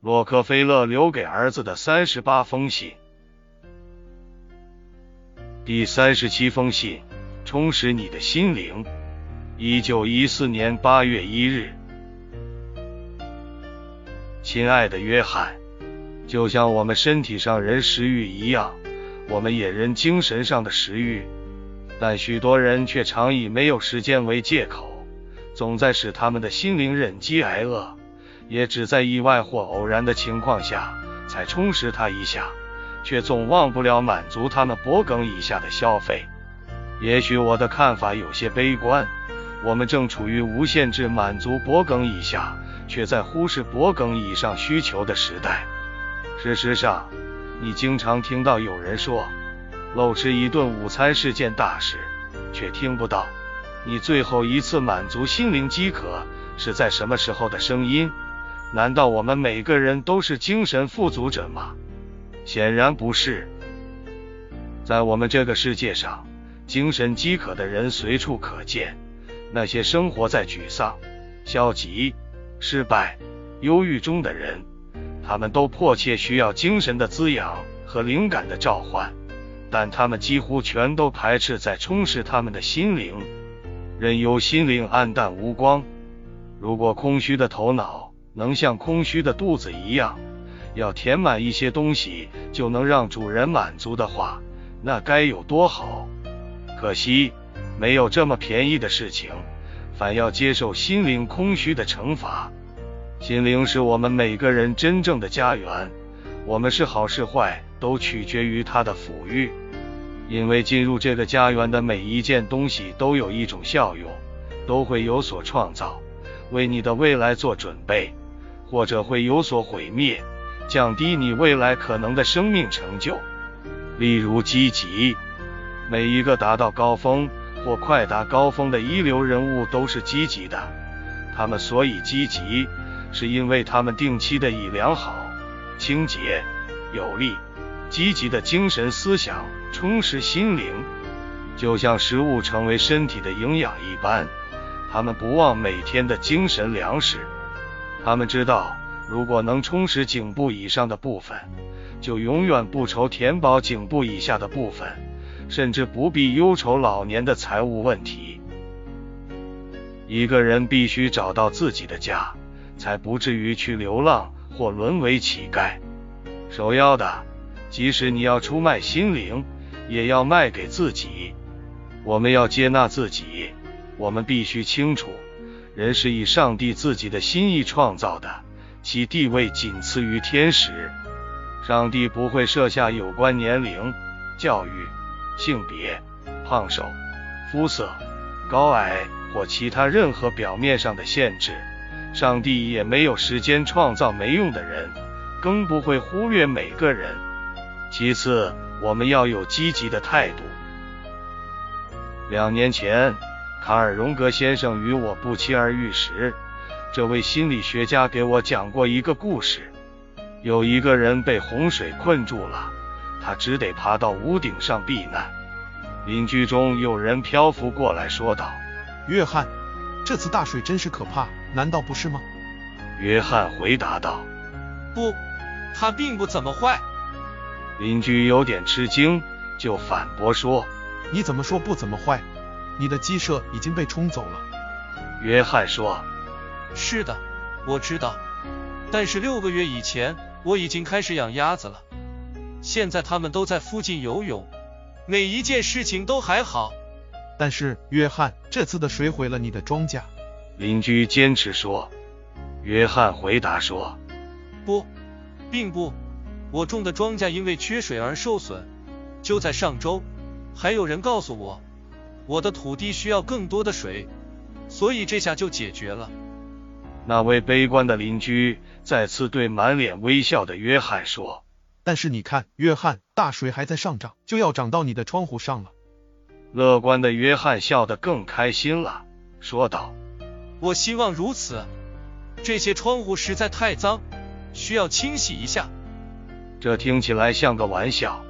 洛克菲勒留给儿子的三十八封信，第三十七封信：充实你的心灵。一九一四年八月一日，亲爱的约翰，就像我们身体上人食欲一样，我们也人精神上的食欲，但许多人却常以没有时间为借口，总在使他们的心灵忍饥挨饿。也只在意外或偶然的情况下才充实他一下，却总忘不了满足他们脖梗以下的消费。也许我的看法有些悲观，我们正处于无限制满足脖梗以下，却在忽视脖梗以上需求的时代。事实上，你经常听到有人说，漏吃一顿午餐是件大事，却听不到你最后一次满足心灵饥渴是在什么时候的声音。难道我们每个人都是精神富足者吗？显然不是。在我们这个世界上，精神饥渴的人随处可见。那些生活在沮丧、消极、失败、忧郁中的人，他们都迫切需要精神的滋养和灵感的召唤，但他们几乎全都排斥在充实他们的心灵，任由心灵暗淡无光。如果空虚的头脑，能像空虚的肚子一样，要填满一些东西就能让主人满足的话，那该有多好！可惜没有这么便宜的事情，反要接受心灵空虚的惩罚。心灵是我们每个人真正的家园，我们是好是坏都取决于它的抚育，因为进入这个家园的每一件东西都有一种效用，都会有所创造，为你的未来做准备。或者会有所毁灭，降低你未来可能的生命成就。例如，积极。每一个达到高峰或快达高峰的一流人物都是积极的。他们所以积极，是因为他们定期的以良好、清洁、有力、积极的精神思想充实心灵，就像食物成为身体的营养一般。他们不忘每天的精神粮食。他们知道，如果能充实颈部以上的部分，就永远不愁填饱颈部以下的部分，甚至不必忧愁老年的财务问题。一个人必须找到自己的家，才不至于去流浪或沦为乞丐。首要的，即使你要出卖心灵，也要卖给自己。我们要接纳自己，我们必须清楚。人是以上帝自己的心意创造的，其地位仅次于天使。上帝不会设下有关年龄、教育、性别、胖瘦、肤色、高矮或其他任何表面上的限制。上帝也没有时间创造没用的人，更不会忽略每个人。其次，我们要有积极的态度。两年前。卡尔·荣格先生与我不期而遇时，这位心理学家给我讲过一个故事。有一个人被洪水困住了，他只得爬到屋顶上避难。邻居中有人漂浮过来说道：“约翰，这次大水真是可怕，难道不是吗？”约翰回答道：“不，他并不怎么坏。”邻居有点吃惊，就反驳说：“你怎么说不怎么坏？”你的鸡舍已经被冲走了，约翰说：“是的，我知道。但是六个月以前我已经开始养鸭子了，现在它们都在附近游泳，每一件事情都还好。但是约翰，这次的水毁了你的庄稼。”邻居坚持说。约翰回答说：“不，并不。我种的庄稼因为缺水而受损。就在上周，还有人告诉我。”我的土地需要更多的水，所以这下就解决了。那位悲观的邻居再次对满脸微笑的约翰说：“但是你看，约翰，大水还在上涨，就要涨到你的窗户上了。”乐观的约翰笑得更开心了，说道：“我希望如此。这些窗户实在太脏，需要清洗一下。”这听起来像个玩笑，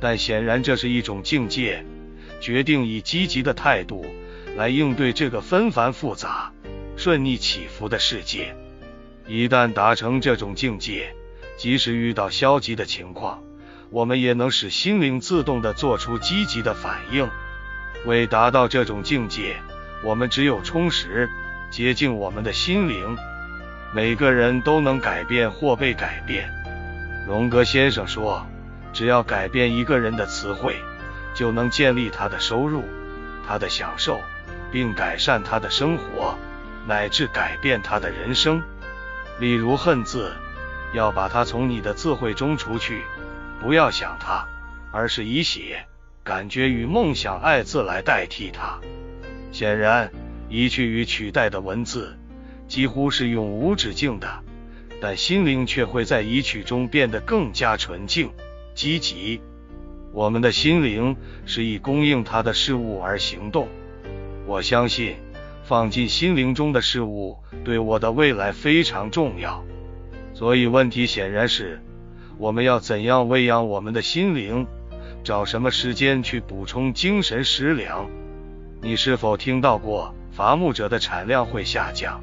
但显然这是一种境界。决定以积极的态度来应对这个纷繁复杂、顺逆起伏的世界。一旦达成这种境界，即使遇到消极的情况，我们也能使心灵自动的做出积极的反应。为达到这种境界，我们只有充实、洁净我们的心灵。每个人都能改变或被改变。荣格先生说，只要改变一个人的词汇，就能建立他的收入、他的享受，并改善他的生活，乃至改变他的人生。例如“恨”字，要把它从你的智慧中除去，不要想它，而是以写、感觉与梦想“爱”字来代替它。显然，移去与取代的文字。几乎是永无止境的，但心灵却会在移取中变得更加纯净、积极。我们的心灵是以供应它的事物而行动。我相信，放进心灵中的事物对我的未来非常重要。所以，问题显然是，我们要怎样喂养我们的心灵？找什么时间去补充精神食粮？你是否听到过伐木者的产量会下降？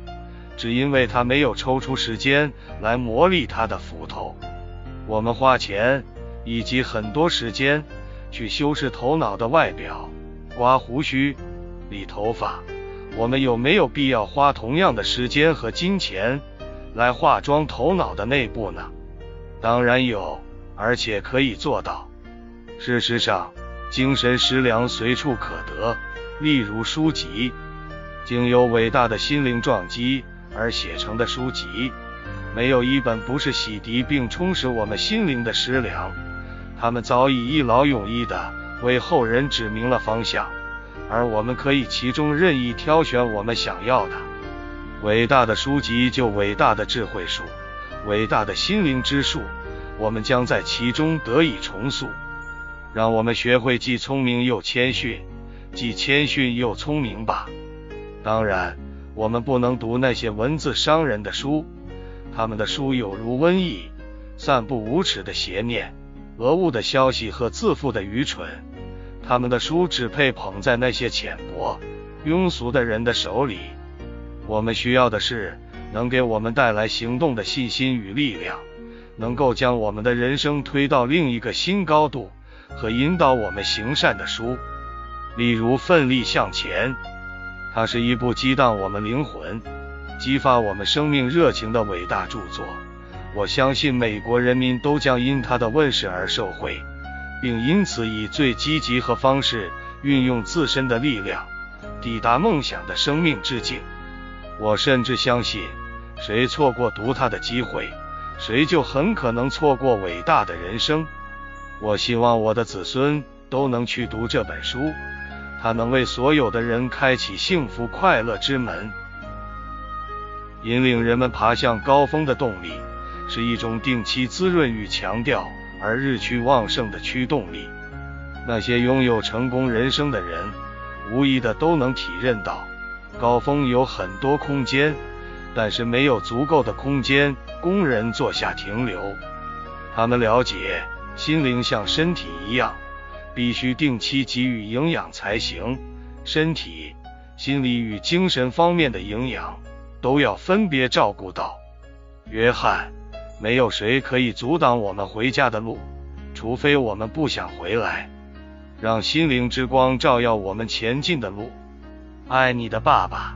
只因为他没有抽出时间来磨砺他的斧头。我们花钱以及很多时间去修饰头脑的外表，刮胡须、理头发。我们有没有必要花同样的时间和金钱来化妆头脑的内部呢？当然有，而且可以做到。事实上，精神食粮随处可得，例如书籍，经由伟大的心灵撞击。而写成的书籍，没有一本不是洗涤并充实我们心灵的食粮。他们早已一劳永逸地为后人指明了方向，而我们可以其中任意挑选我们想要的。伟大的书籍就伟大的智慧树，伟大的心灵之树，我们将在其中得以重塑。让我们学会既聪明又谦逊，既谦逊又聪明吧。当然。我们不能读那些文字伤人的书，他们的书有如瘟疫，散布无耻的邪念、讹误的消息和自负的愚蠢。他们的书只配捧在那些浅薄、庸俗的人的手里。我们需要的是能给我们带来行动的信心与力量，能够将我们的人生推到另一个新高度和引导我们行善的书，例如《奋力向前》。它是一部激荡我们灵魂、激发我们生命热情的伟大著作。我相信美国人民都将因他的问世而受惠，并因此以最积极和方式运用自身的力量，抵达梦想的生命之境。我甚至相信，谁错过读他的机会，谁就很可能错过伟大的人生。我希望我的子孙都能去读这本书。它能为所有的人开启幸福快乐之门，引领人们爬向高峰的动力，是一种定期滋润与强调而日趋旺盛的驱动力。那些拥有成功人生的人，无疑的都能体认到，高峰有很多空间，但是没有足够的空间供人坐下停留。他们了解，心灵像身体一样。必须定期给予营养才行，身体、心理与精神方面的营养都要分别照顾到。约翰，没有谁可以阻挡我们回家的路，除非我们不想回来。让心灵之光照耀我们前进的路。爱你的爸爸。